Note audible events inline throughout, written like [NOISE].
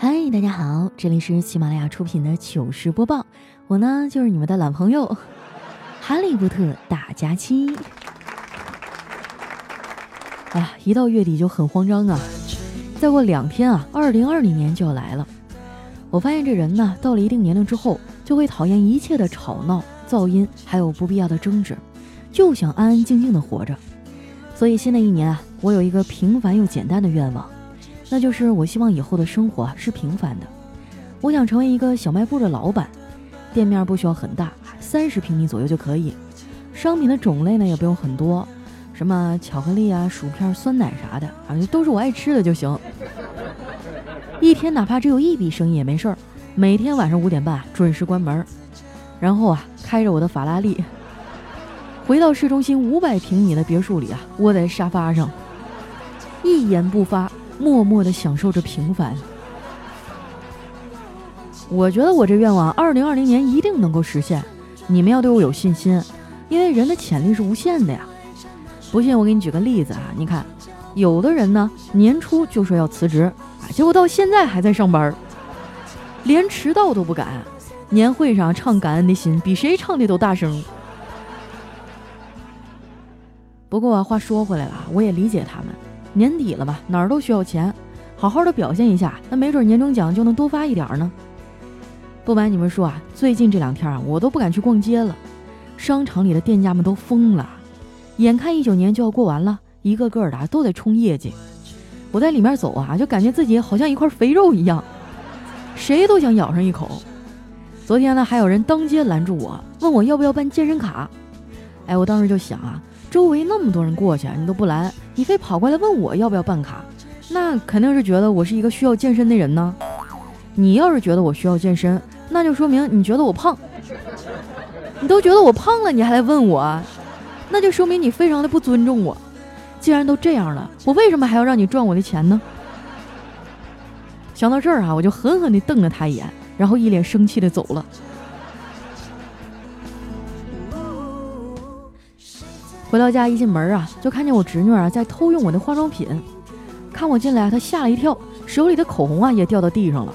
嗨，大家好，这里是喜马拉雅出品的糗事播报，我呢就是你们的懒朋友 [LAUGHS] 哈利波特大假期。哎呀，一到月底就很慌张啊！再过两天啊，二零二零年就要来了。我发现这人呢，到了一定年龄之后，就会讨厌一切的吵闹、噪音，还有不必要的争执，就想安安静静的活着。所以新的一年啊，我有一个平凡又简单的愿望。那就是我希望以后的生活是平凡的。我想成为一个小卖部的老板，店面不需要很大，三十平米左右就可以。商品的种类呢也不用很多，什么巧克力啊、薯片、酸奶啥的，反正，都是我爱吃的就行。一天哪怕只有一笔生意也没事儿，每天晚上五点半准时关门。然后啊，开着我的法拉利，回到市中心五百平米的别墅里啊，窝在沙发上，一言不发。默默地享受着平凡。我觉得我这愿望，二零二零年一定能够实现。你们要对我有信心，因为人的潜力是无限的呀。不信我给你举个例子啊，你看，有的人呢年初就说要辞职啊，结果到现在还在上班，连迟到都不敢。年会上唱感恩的心，比谁唱的都大声。不过话说回来了，我也理解他们。年底了吧，哪儿都需要钱，好好的表现一下，那没准年终奖就能多发一点呢。不瞒你们说啊，最近这两天啊，我都不敢去逛街了，商场里的店家们都疯了，眼看一九年就要过完了，一个个的都在冲业绩。我在里面走啊，就感觉自己好像一块肥肉一样，谁都想咬上一口。昨天呢，还有人当街拦住我，问我要不要办健身卡。哎，我当时就想啊。周围那么多人过去，你都不拦，你非跑过来问我要不要办卡，那肯定是觉得我是一个需要健身的人呢。你要是觉得我需要健身，那就说明你觉得我胖。你都觉得我胖了，你还来问我，那就说明你非常的不尊重我。既然都这样了，我为什么还要让你赚我的钱呢？想到这儿啊，我就狠狠地瞪了他一眼，然后一脸生气地走了。回到家一进门啊，就看见我侄女啊在偷用我的化妆品。看我进来，她吓了一跳，手里的口红啊也掉到地上了。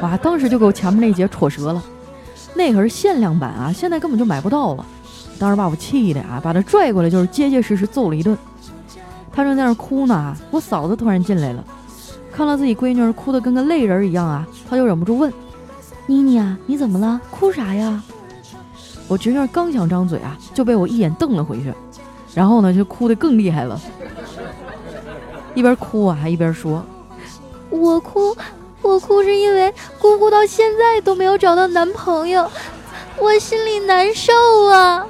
哇！当时就给我前面那节戳折了。那可是限量版啊，现在根本就买不到了。当时把我气的啊，把她拽过来就是结结实实揍了一顿。她正在那哭呢，我嫂子突然进来了，看到自己闺女哭得跟个泪人一样啊，她就忍不住问：“妮妮啊，你怎么了？哭啥呀？”我侄女刚想张嘴啊，就被我一眼瞪了回去。然后呢，就哭得更厉害了，一边哭啊，还一边说：“我哭，我哭是因为姑姑到现在都没有找到男朋友，我心里难受啊。”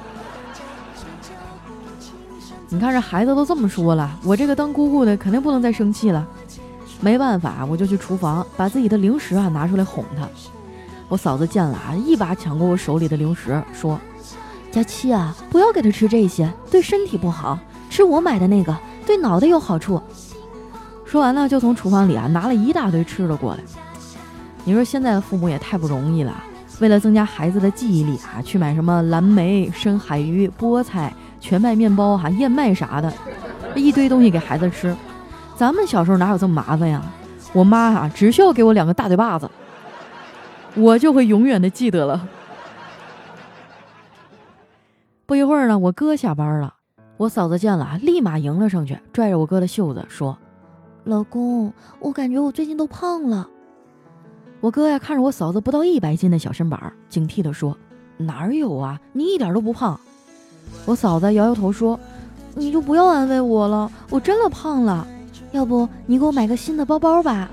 你看这孩子都这么说了，我这个当姑姑的肯定不能再生气了。没办法，我就去厨房把自己的零食啊拿出来哄她。我嫂子见了啊，一把抢过我手里的零食，说。佳期啊，不要给他吃这些，对身体不好。吃我买的那个，对脑袋有好处。说完呢，就从厨房里啊拿了一大堆吃的过来。你说现在的父母也太不容易了，为了增加孩子的记忆力啊，去买什么蓝莓、深海鱼、菠菜、全麦面包、哈燕麦啥的，一堆东西给孩子吃。咱们小时候哪有这么麻烦呀？我妈啊，只需要给我两个大嘴巴子，我就会永远的记得了。不一会儿呢，我哥下班了，我嫂子见了，立马迎了上去，拽着我哥的袖子说：“老公，我感觉我最近都胖了。”我哥呀，看着我嫂子不到一百斤的小身板，警惕地说：“哪有啊，你一点都不胖。”我嫂子摇摇头说：“你就不要安慰我了，我真的胖了。要不你给我买个新的包包吧，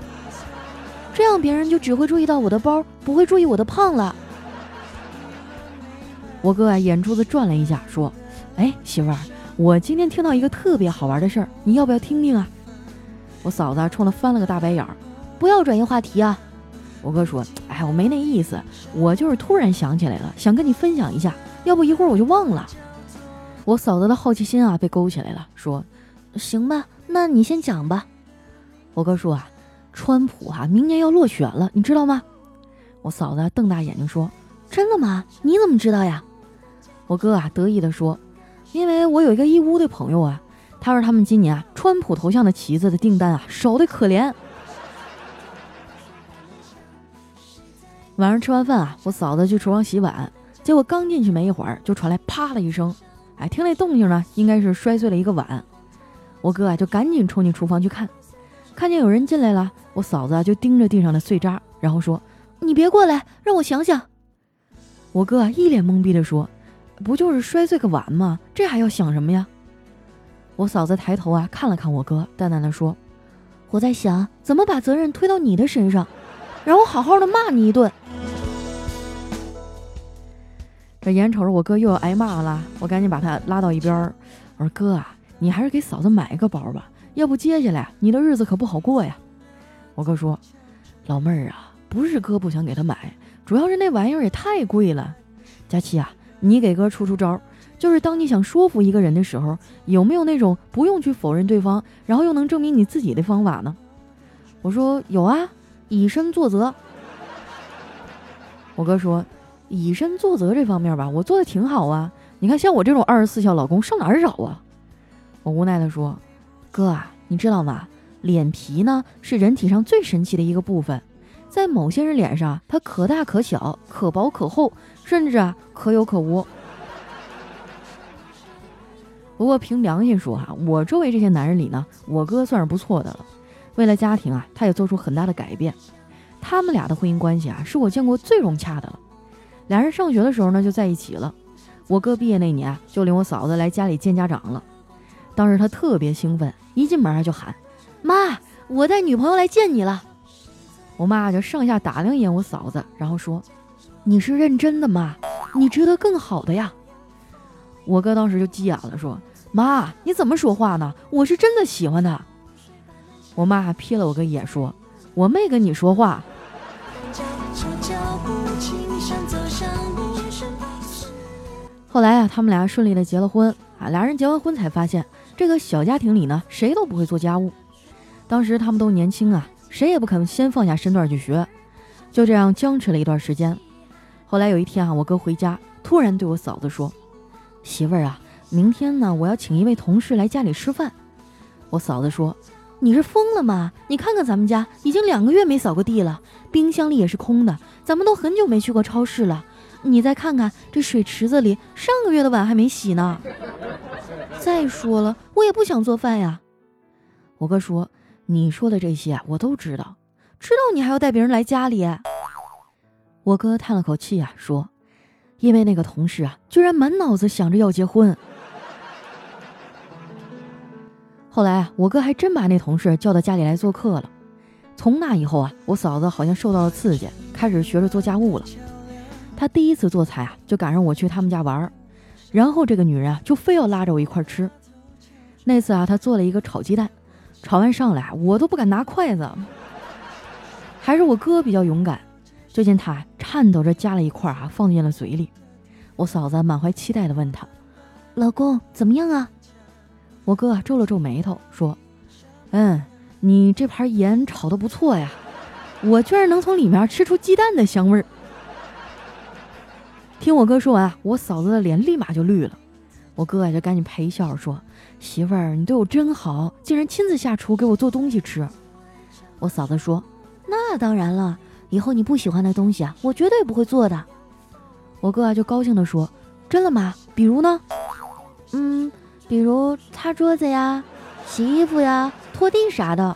这样别人就只会注意到我的包，不会注意我的胖了。”我哥啊，眼珠子转了一下，说：“哎，媳妇儿，我今天听到一个特别好玩的事儿，你要不要听听啊？”我嫂子冲他翻了个大白眼儿，不要转移话题啊！我哥说：“哎，我没那意思，我就是突然想起来了，想跟你分享一下，要不一会儿我就忘了。”我嫂子的好奇心啊被勾起来了，说：“行吧，那你先讲吧。”我哥说：“啊，川普啊，明年要落选了，你知道吗？”我嫂子瞪大眼睛说：“真的吗？你怎么知道呀？”我哥啊，得意地说：“因为我有一个义乌的朋友啊，他说他们今年啊，川普头像的旗子的订单啊，少的可怜。晚上吃完饭啊，我嫂子去厨房洗碗，结果刚进去没一会儿，就传来啪的一声。哎，听那动静呢，应该是摔碎了一个碗。我哥啊，就赶紧冲进厨房去看，看见有人进来了，我嫂子啊就盯着地上的碎渣，然后说：“你别过来，让我想想。”我哥啊一脸懵逼的说：“不就是摔碎个碗吗？这还要想什么呀？”我嫂子抬头啊看了看我哥，淡淡的说：“我在想怎么把责任推到你的身上，让我好好的骂你一顿。”这眼瞅着我哥又要挨骂了，我赶紧把他拉到一边儿，我说：“哥啊，你还是给嫂子买一个包吧，要不接下来你的日子可不好过呀。”我哥说：“老妹儿啊，不是哥不想给他买，主要是那玩意儿也太贵了。佳琪啊，你给哥出出招，就是当你想说服一个人的时候，有没有那种不用去否认对方，然后又能证明你自己的方法呢？”我说：“有啊，以身作则。”我哥说。以身作则这方面吧，我做的挺好啊。你看，像我这种二十四孝老公，上哪儿找啊？我无奈的说：“哥啊，你知道吗？脸皮呢是人体上最神奇的一个部分，在某些人脸上，它可大可小，可薄可厚，甚至啊可有可无。不过凭良心说哈，我周围这些男人里呢，我哥算是不错的了。为了家庭啊，他也做出很大的改变。他们俩的婚姻关系啊，是我见过最融洽的了。”俩人上学的时候呢，就在一起了。我哥毕业那年，就领我嫂子来家里见家长了。当时他特别兴奋，一进门就喊：“妈，我带女朋友来见你了。”我妈就上下打量一眼我嫂子，然后说：“你是认真的吗？你值得更好的呀。”我哥当时就急眼了，说：“妈，你怎么说话呢？我是真的喜欢他。”我妈还瞥了我个眼，说：“我没跟你说话。”后来啊，他们俩顺利的结了婚啊。俩人结完婚才发现，这个小家庭里呢，谁都不会做家务。当时他们都年轻啊，谁也不肯先放下身段去学，就这样僵持了一段时间。后来有一天啊，我哥回家，突然对我嫂子说：“媳妇儿啊，明天呢，我要请一位同事来家里吃饭。”我嫂子说：“你是疯了吗？你看看咱们家已经两个月没扫过地了，冰箱里也是空的，咱们都很久没去过超市了。”你再看看这水池子里，上个月的碗还没洗呢。再说了，我也不想做饭呀。我哥说：“你说的这些啊我都知道，知道你还要带别人来家里。”我哥叹了口气啊，说：“因为那个同事啊，居然满脑子想着要结婚。”后来啊，我哥还真把那同事叫到家里来做客了。从那以后啊，我嫂子好像受到了刺激，开始学着做家务了。他第一次做菜啊，就赶上我去他们家玩儿，然后这个女人啊，就非要拉着我一块儿吃。那次啊，他做了一个炒鸡蛋，炒完上来我都不敢拿筷子。还是我哥比较勇敢，就见他颤抖着夹了一块啊，放进了嘴里。我嫂子满怀期待地问他：“老公怎么样啊？”我哥皱了皱眉头说：“嗯，你这盘盐炒的不错呀，我居然能从里面吃出鸡蛋的香味儿。”听我哥说完，我嫂子的脸立马就绿了。我哥啊就赶紧陪笑着说：“媳妇儿，你对我真好，竟然亲自下厨给我做东西吃。”我嫂子说：“那当然了，以后你不喜欢的东西啊，我绝对不会做的。”我哥啊就高兴地说：“真的吗？比如呢？嗯，比如擦桌子呀、洗衣服呀、拖地啥的。”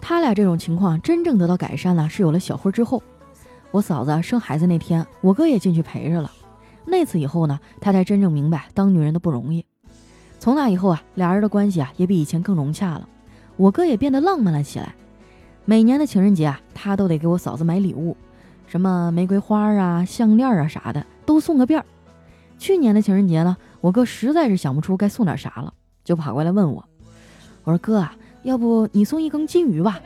他俩这种情况真正得到改善了，是有了小辉之后。我嫂子生孩子那天，我哥也进去陪着了。那次以后呢，他才真正明白当女人的不容易。从那以后啊，俩人的关系啊也比以前更融洽了。我哥也变得浪漫了起来。每年的情人节啊，他都得给我嫂子买礼物，什么玫瑰花啊、项链啊啥的，都送个遍儿。去年的情人节呢，我哥实在是想不出该送点啥了，就跑过来问我。我说哥啊。要不你送一根金鱼吧？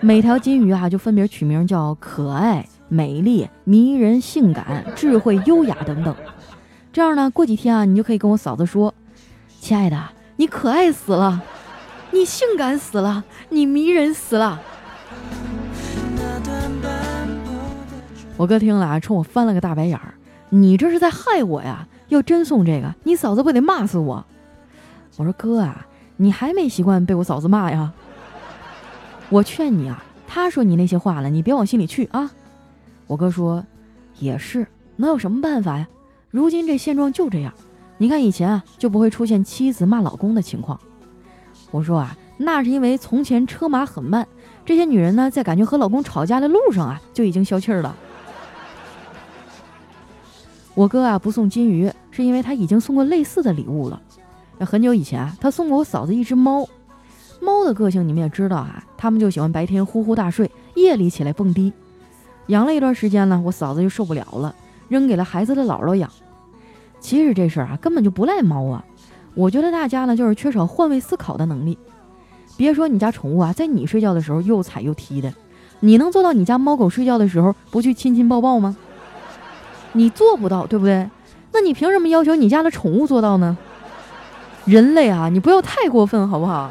每条金鱼啊，就分别取名叫可爱、美丽、迷人、性感、智慧、优雅等等。这样呢，过几天啊，你就可以跟我嫂子说：“亲爱的，你可爱死了，你性感死了，你迷人死了。”我哥听了啊，冲我翻了个大白眼儿：“你这是在害我呀！要真送这个，你嫂子不得骂死我？”我说：“哥啊。”你还没习惯被我嫂子骂呀？我劝你啊，他说你那些话了，你别往心里去啊。我哥说，也是，能有什么办法呀？如今这现状就这样。你看以前啊，就不会出现妻子骂老公的情况。我说啊，那是因为从前车马很慢，这些女人呢，在感觉和老公吵架的路上啊，就已经消气儿了。我哥啊，不送金鱼，是因为他已经送过类似的礼物了。那很久以前啊，他送过我嫂子一只猫。猫的个性你们也知道啊，它们就喜欢白天呼呼大睡，夜里起来蹦迪。养了一段时间呢，我嫂子就受不了了，扔给了孩子的姥姥养。其实这事儿啊，根本就不赖猫啊。我觉得大家呢，就是缺少换位思考的能力。别说你家宠物啊，在你睡觉的时候又踩又踢的，你能做到你家猫狗睡觉的时候不去亲亲抱抱吗？你做不到，对不对？那你凭什么要求你家的宠物做到呢？人类啊，你不要太过分，好不好？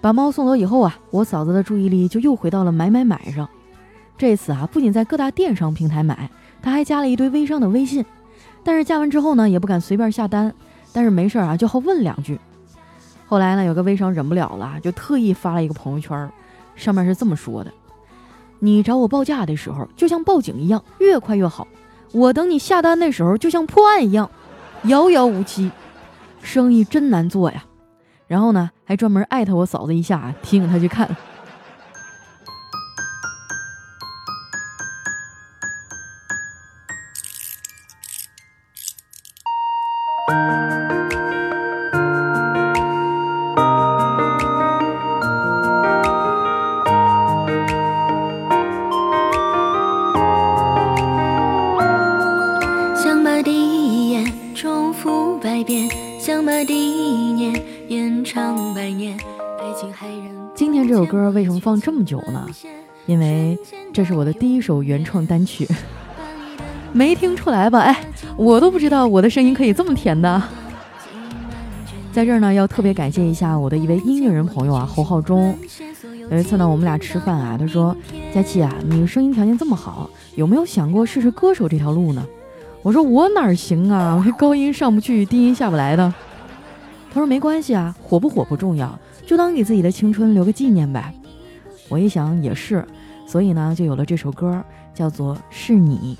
把猫送走以后啊，我嫂子的注意力就又回到了买买买上。这次啊，不仅在各大电商平台买，她还加了一堆微商的微信。但是加完之后呢，也不敢随便下单。但是没事啊，就好问两句。后来呢，有个微商忍不了了，就特意发了一个朋友圈，上面是这么说的：“你找我报价的时候，就像报警一样，越快越好。我等你下单的时候，就像破案一样，遥遥无期。生意真难做呀。”然后呢，还专门艾特我嫂子一下，提醒她去看。这么久呢？因为这是我的第一首原创单曲，[LAUGHS] 没听出来吧？哎，我都不知道我的声音可以这么甜的。在这儿呢，要特别感谢一下我的一位音乐人朋友啊，侯浩中。有一次呢，我们俩吃饭啊，他说：“佳琪啊，你声音条件这么好，有没有想过试试歌手这条路呢？”我说：“我哪行啊，我这高音上不去，低音下不来的。”他说：“没关系啊，火不火不重要，就当给自己的青春留个纪念呗。”我一想也是，所以呢，就有了这首歌，叫做《是你》，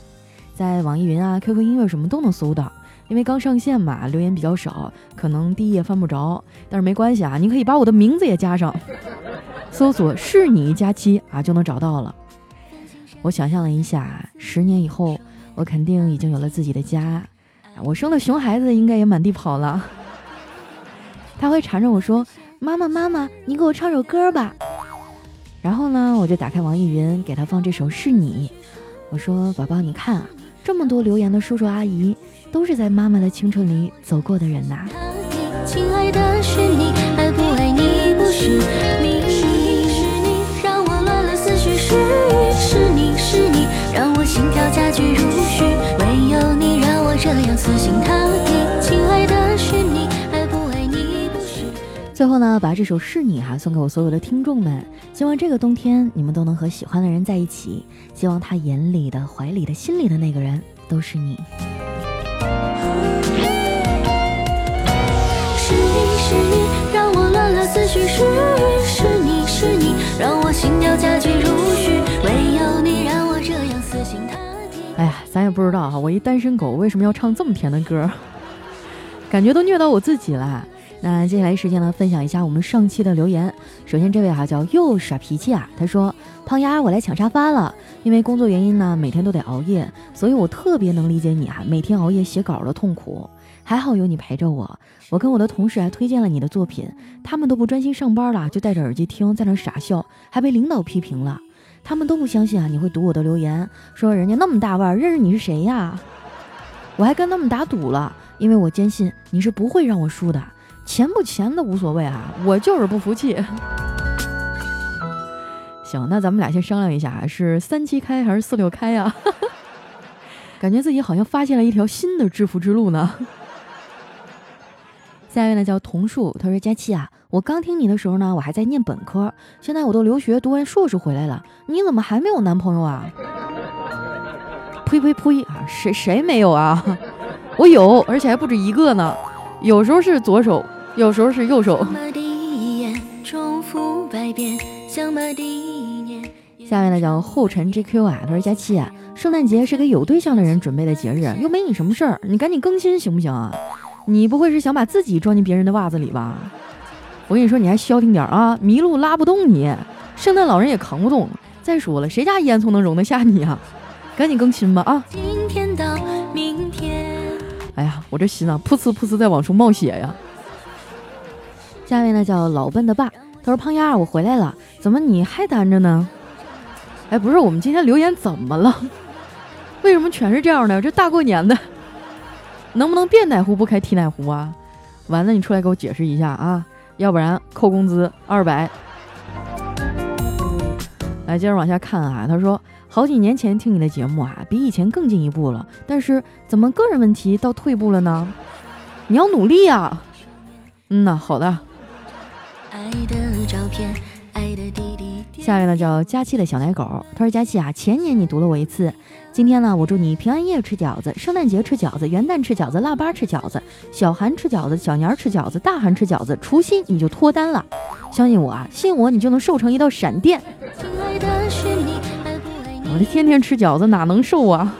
在网易云啊、QQ 音乐什么都能搜到。因为刚上线嘛，留言比较少，可能第一页翻不着，但是没关系啊，你可以把我的名字也加上，搜索“是你佳期”啊，就能找到了。我想象了一下，十年以后，我肯定已经有了自己的家，我生的熊孩子应该也满地跑了。[LAUGHS] 他会缠着我说：“妈妈，妈妈，你给我唱首歌吧。”然后呢，我就打开网易云，给他放这首《是你》。我说：“宝宝，你看啊，这么多留言的叔叔阿姨。”都是在妈妈的青春里走过的人呐。亲爱的是你，爱不爱你不是秘密。是你让我乱了思绪，是你是你是你让我心跳加剧如许，唯有你让我这样死心塌地。最后呢，把这首是你哈送给我所有的听众们，希望这个冬天你们都能和喜欢的人在一起，希望他眼里的、怀里的、心里的那个人都是你。是你是你让我乱了思绪，是是你是你让我心跳加剧如许，唯有你让我这样死心塌地。哎呀，咱也不知道哈，我一单身狗为什么要唱这么甜的歌，感觉都虐到我自己了。那接下来时间呢，分享一下我们上期的留言。首先这位哈叫又耍脾气啊，他说：“胖丫，我来抢沙发了。因为工作原因呢，每天都得熬夜，所以我特别能理解你啊，每天熬夜写稿的痛苦。还好有你陪着我。我跟我的同事还推荐了你的作品，他们都不专心上班了，就戴着耳机听，在那傻笑，还被领导批评了。他们都不相信啊，你会读我的留言，说人家那么大腕，认识你是谁呀？我还跟他们打赌了，因为我坚信你是不会让我输的。”钱不钱的无所谓啊，我就是不服气。[LAUGHS] 行，那咱们俩先商量一下，是三七开还是四六开呀？[LAUGHS] 感觉自己好像发现了一条新的致富之路呢。下一位呢叫桐树，他说：“佳期啊，我刚听你的时候呢，我还在念本科，现在我都留学读完硕士回来了，你怎么还没有男朋友啊？”呸呸呸啊，谁谁没有啊？[LAUGHS] 我有，而且还不止一个呢。有时候是左手。有时候是右手。下面呢叫后尘 GQ 啊，他说佳期啊，圣诞节是给有对象的人准备的节日，又没你什么事儿，你赶紧更新行不行啊？你不会是想把自己装进别人的袜子里吧？我跟你说，你还消停点啊，麋鹿拉不动你，圣诞老人也扛不动。再说了，谁家烟囱能容得下你啊？赶紧更新吧啊！今天到明天哎呀，我这心啊，噗呲噗呲在往出冒血呀。下面呢叫老笨的爸，他说胖丫，我回来了，怎么你还单着呢？哎，不是，我们今天留言怎么了？[LAUGHS] 为什么全是这样的？这大过年的，能不能别奶壶不开提奶壶啊？丸子，你出来给我解释一下啊，要不然扣工资二百。来，接着往下看啊，他说好几年前听你的节目啊，比以前更进一步了，但是怎么个人问题倒退步了呢？你要努力呀。嗯呐，好的。爱的照片下面呢叫佳期的小奶狗，他说佳期啊，前年你读了我一次，今天呢我祝你平安夜吃饺子，圣诞节吃饺子，元旦吃饺子，腊八吃饺子，小寒吃饺子，小年吃饺子，大寒吃饺子，除夕你就脱单了，相信我啊，信我你就能瘦成一道闪电。我这天天吃饺子哪能瘦啊？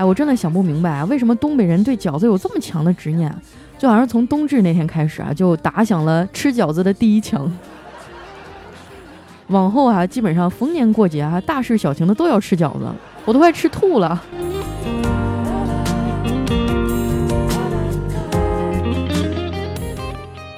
哎，我真的想不明白啊，为什么东北人对饺子有这么强的执念？就好像从冬至那天开始啊，就打响了吃饺子的第一枪。往后啊，基本上逢年过节啊，大事小情的都要吃饺子，我都快吃吐了。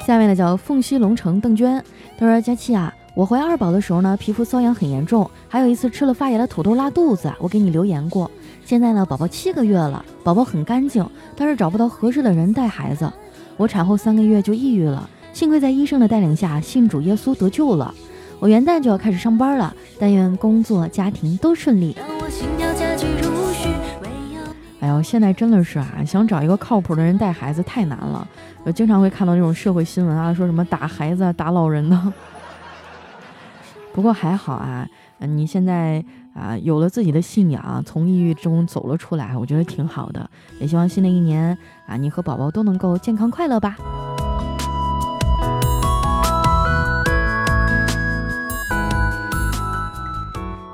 下面呢叫凤溪龙城邓娟，她说：“佳期啊，我怀二宝的时候呢，皮肤瘙痒很严重，还有一次吃了发炎的土豆拉肚子，我给你留言过。现在呢，宝宝七个月了，宝宝很干净，但是找不到合适的人带孩子。我产后三个月就抑郁了，幸亏在医生的带领下，信主耶稣得救了。”我元旦就要开始上班了，但愿工作家庭都顺利。哎呦，现在真的是啊，想找一个靠谱的人带孩子太难了。我经常会看到这种社会新闻啊，说什么打孩子、打老人的。[LAUGHS] 不过还好啊，你现在啊有了自己的信仰，从抑郁中走了出来，我觉得挺好的。也希望新的一年啊，你和宝宝都能够健康快乐吧。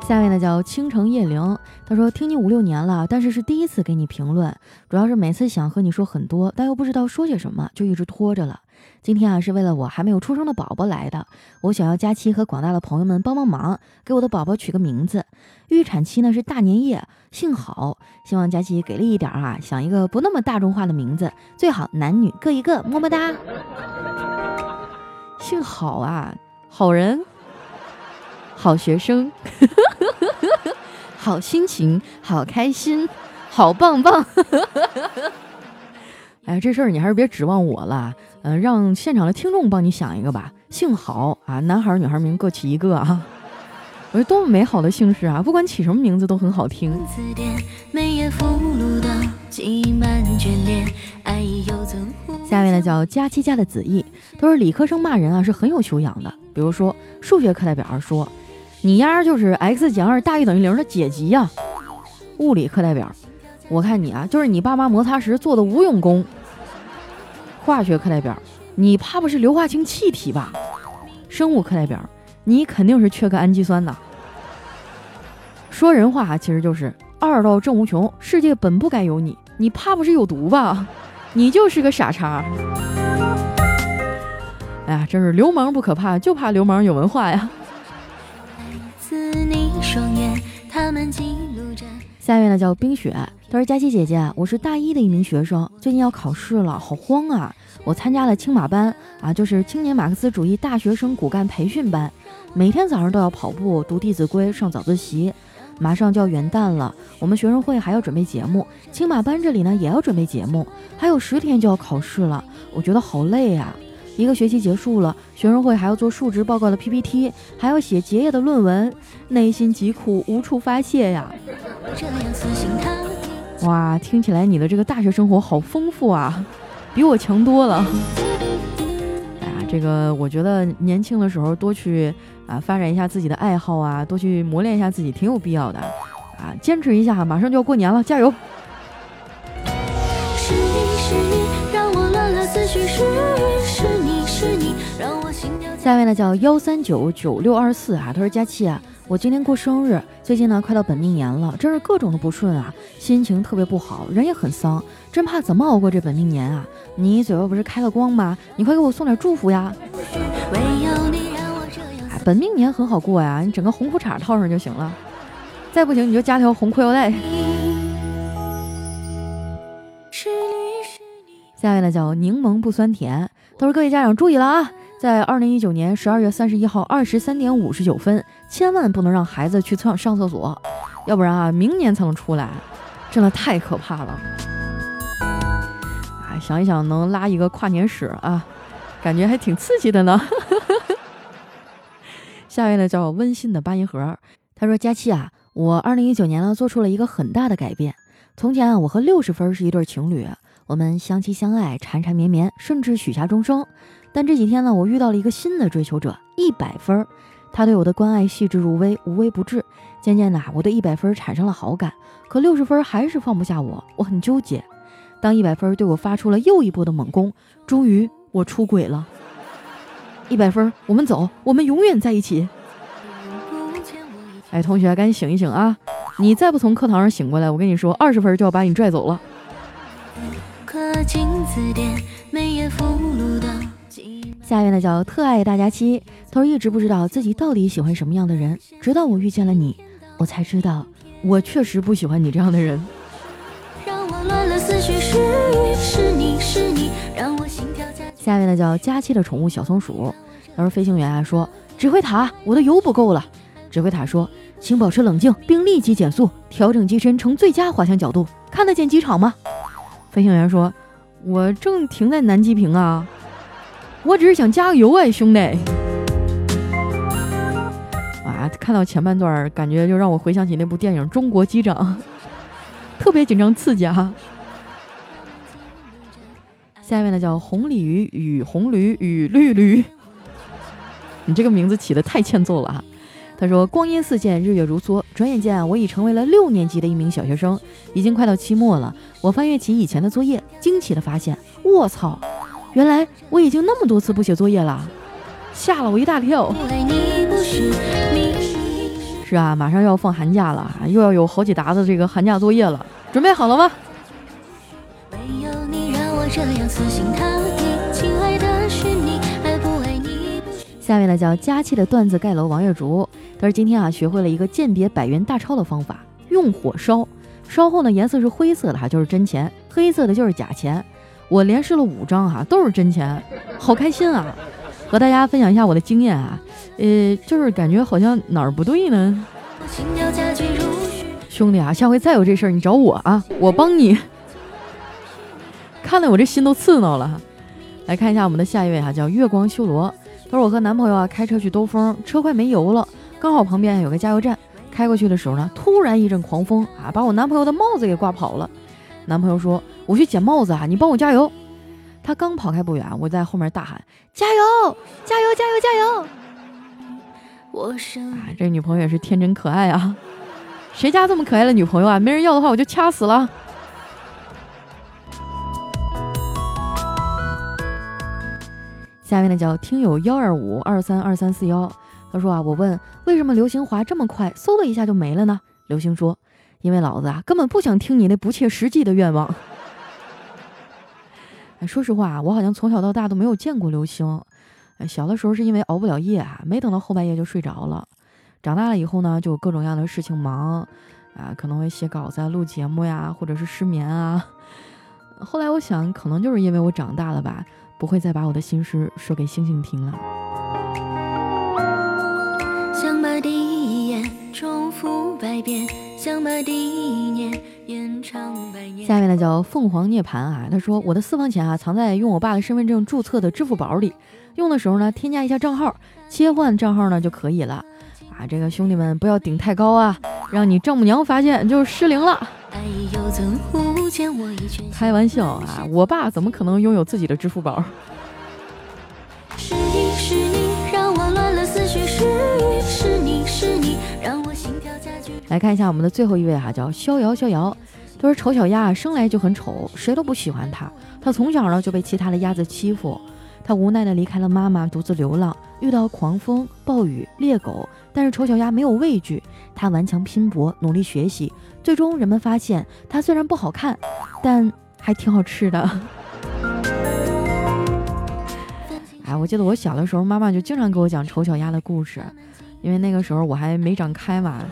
下面呢叫倾城夜灵，他说听你五六年了，但是是第一次给你评论，主要是每次想和你说很多，但又不知道说些什么，就一直拖着了。今天啊是为了我还没有出生的宝宝来的，我想要佳期和广大的朋友们帮帮忙，给我的宝宝取个名字。预产期呢是大年夜，幸好，希望佳期给力一点啊，想一个不那么大众化的名字，最好男女各一个，么么哒。幸好啊，好人。好学生，[LAUGHS] 好心情，好开心，好棒棒！[LAUGHS] 哎，这事儿你还是别指望我了，嗯，让现场的听众帮你想一个吧。姓郝啊，男孩女孩名各起一个啊。[LAUGHS] 我说多么美好的姓氏啊，不管起什么名字都很好听。下面呢叫佳期家的子毅，都是理科生骂人啊，是很有修养的。比如说数学课代表说。你丫就是 x 减二大于等于零的解集呀！物理课代表，我看你啊，就是你爸妈摩擦时做的无用功。化学课代表，你怕不是硫化氢气体吧？生物课代表，你肯定是缺个氨基酸的。说人话其实就是二到正无穷，世界本不该有你，你怕不是有毒吧？你就是个傻叉。哎呀，真是流氓不可怕，就怕流氓有文化呀。下一位呢叫冰雪，他说佳琪姐姐，我是大一的一名学生，最近要考试了，好慌啊！我参加了青马班啊，就是青年马克思主义大学生骨干培训班，每天早上都要跑步、读《弟子规》、上早自习。马上就要元旦了，我们学生会还要准备节目，青马班这里呢也要准备节目，还有十天就要考试了，我觉得好累呀。一个学期结束了，学生会还要做述职报告的 PPT，还要写结业的论文，内心疾苦无处发泄呀！这样哇，听起来你的这个大学生活好丰富啊，[LAUGHS] 比我强多了。哎呀，这个我觉得年轻的时候多去啊发展一下自己的爱好啊，多去磨练一下自己，挺有必要的啊！坚持一下，马上就要过年了，加油！是你是你，让我乱了思绪，是下一位呢叫幺三九九六二四啊，他说佳期啊，我今天过生日，最近呢快到本命年了，真是各种的不顺啊，心情特别不好，人也很丧，真怕怎么熬过这本命年啊！你嘴巴不是开了光吗？你快给我送点祝福呀！本命年很好过呀，你整个红裤衩套上就行了，再不行你就加条红裤腰带。下一位呢叫柠檬不酸甜，他说各位家长注意了啊，在二零一九年十二月三十一号二十三点五十九分，千万不能让孩子去厕上厕所，要不然啊，明年才能出来，真的太可怕了。啊，想一想能拉一个跨年屎啊，感觉还挺刺激的呢。[LAUGHS] 下一位呢叫温馨的八音盒，他说佳期啊，我二零一九年呢做出了一个很大的改变，从前啊我和六十分是一对情侣。我们相亲相爱，缠缠绵绵，甚至许下终生。但这几天呢，我遇到了一个新的追求者，一百分。他对我的关爱细致入微，无微不至。渐渐的，我对一百分产生了好感，可六十分还是放不下我，我很纠结。当一百分对我发出了又一波的猛攻，终于我出轨了。一百分，我们走，我们永远在一起。哎，同学，赶紧醒一醒啊！你再不从课堂上醒过来，我跟你说，二十分就要把你拽走了。下面呢叫特爱大家期，他说一直不知道自己到底喜欢什么样的人，直到我遇见了你，我才知道我确实不喜欢你这样的人。下面呢叫佳期的宠物小松鼠，他说飞行员啊说指挥塔我的油不够了，指挥塔说请保持冷静并立即减速，调整机身呈最佳滑翔角度，看得见机场吗？飞行员说：“我正停在南极坪啊，我只是想加个油哎，兄弟。”啊，看到前半段，感觉就让我回想起那部电影《中国机长》，[LAUGHS] 特别紧张刺激啊。下面呢叫红鲤鱼与红驴与绿驴，你这个名字起的太欠揍了啊！他说：“光阴似箭，日月如梭，转眼间啊，我已成为了六年级的一名小学生，已经快到期末了。我翻阅起以前的作业，惊奇的发现，卧槽，原来我已经那么多次不写作业了，吓了我一大跳。是啊，马上要放寒假了，又要有好几沓子这个寒假作业了，准备好了吗？”下面呢叫佳期的段子盖楼王月竹，他说今天啊学会了一个鉴别百元大钞的方法，用火烧，烧后呢颜色是灰色的哈就是真钱，黑色的就是假钱。我连试了五张哈都是真钱，好开心啊！和大家分享一下我的经验啊，呃就是感觉好像哪儿不对呢。兄弟啊，下回再有这事儿你找我啊，我帮你。看得我这心都刺挠了。来看一下我们的下一位哈，叫月光修罗。他说：“我和男朋友啊开车去兜风，车快没油了，刚好旁边有个加油站。开过去的时候呢，突然一阵狂风啊，把我男朋友的帽子给刮跑了。男朋友说：‘我去捡帽子啊，你帮我加油。’他刚跑开不远，我在后面大喊：‘加油，加油，加油，加油！’我啊，这女朋友也是天真可爱啊，谁家这么可爱的女朋友啊？没人要的话，我就掐死了。”下面呢叫听友幺二五二三二三四幺，他说啊，我问为什么流星滑这么快，嗖的一下就没了呢？流星说，因为老子啊根本不想听你那不切实际的愿望。哎，说实话，我好像从小到大都没有见过流星。小的时候是因为熬不了夜啊，没等到后半夜就睡着了。长大了以后呢，就有各种各样的事情忙，啊，可能会写稿子、录节目呀，或者是失眠啊。后来我想，可能就是因为我长大了吧。不会再把我的心事说给星星听了。想把第一眼重复百遍，想把第一年延长百年。下面呢叫凤凰涅槃啊，他说我的私房钱啊藏在用我爸的身份证注册的支付宝里，用的时候呢添加一下账号，切换账号呢就可以了。啊，这个兄弟们不要顶太高啊，让你丈母娘发现就失灵了。开玩笑啊！我爸怎么可能拥有自己的支付宝？来看一下我们的最后一位哈，叫逍遥逍遥。他说：“丑小鸭生来就很丑，谁都不喜欢它。它从小呢就被其他的鸭子欺负。它无奈的离开了妈妈，独自流浪，遇到狂风、暴雨、猎狗，但是丑小鸭没有畏惧，它顽强拼搏，努力学习，最终人们发现它虽然不好看，但还挺好吃的。[LAUGHS] 哎，我记得我小的时候，妈妈就经常给我讲丑小鸭的故事，因为那个时候我还没长开嘛，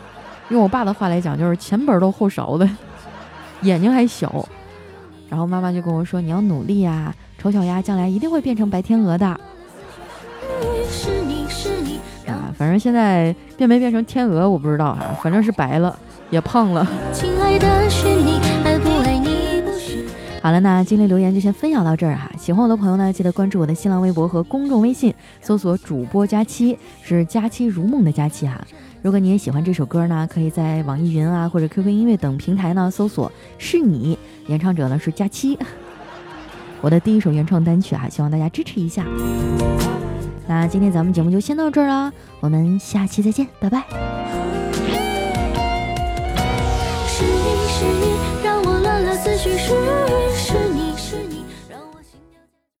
用我爸的话来讲，就是前本儿都后勺的，眼睛还小。然后妈妈就跟我说：“你要努力呀，丑小鸭将来一定会变成白天鹅的。”啊，反正现在变没变成天鹅我不知道啊，反正是白了，也胖了。[LAUGHS] 好了，那今天留言就先分享到这儿哈。喜欢我的朋友呢，记得关注我的新浪微博和公众微信，搜索“主播佳期”，是“佳期如梦”的佳期哈。如果你也喜欢这首歌呢，可以在网易云啊或者 QQ 音乐等平台呢搜索“是你”，演唱者呢是佳期。[LAUGHS] 我的第一首原创单曲啊，希望大家支持一下。那今天咱们节目就先到这儿了，我们下期再见，拜拜。是你是你，让我乱了思绪，是。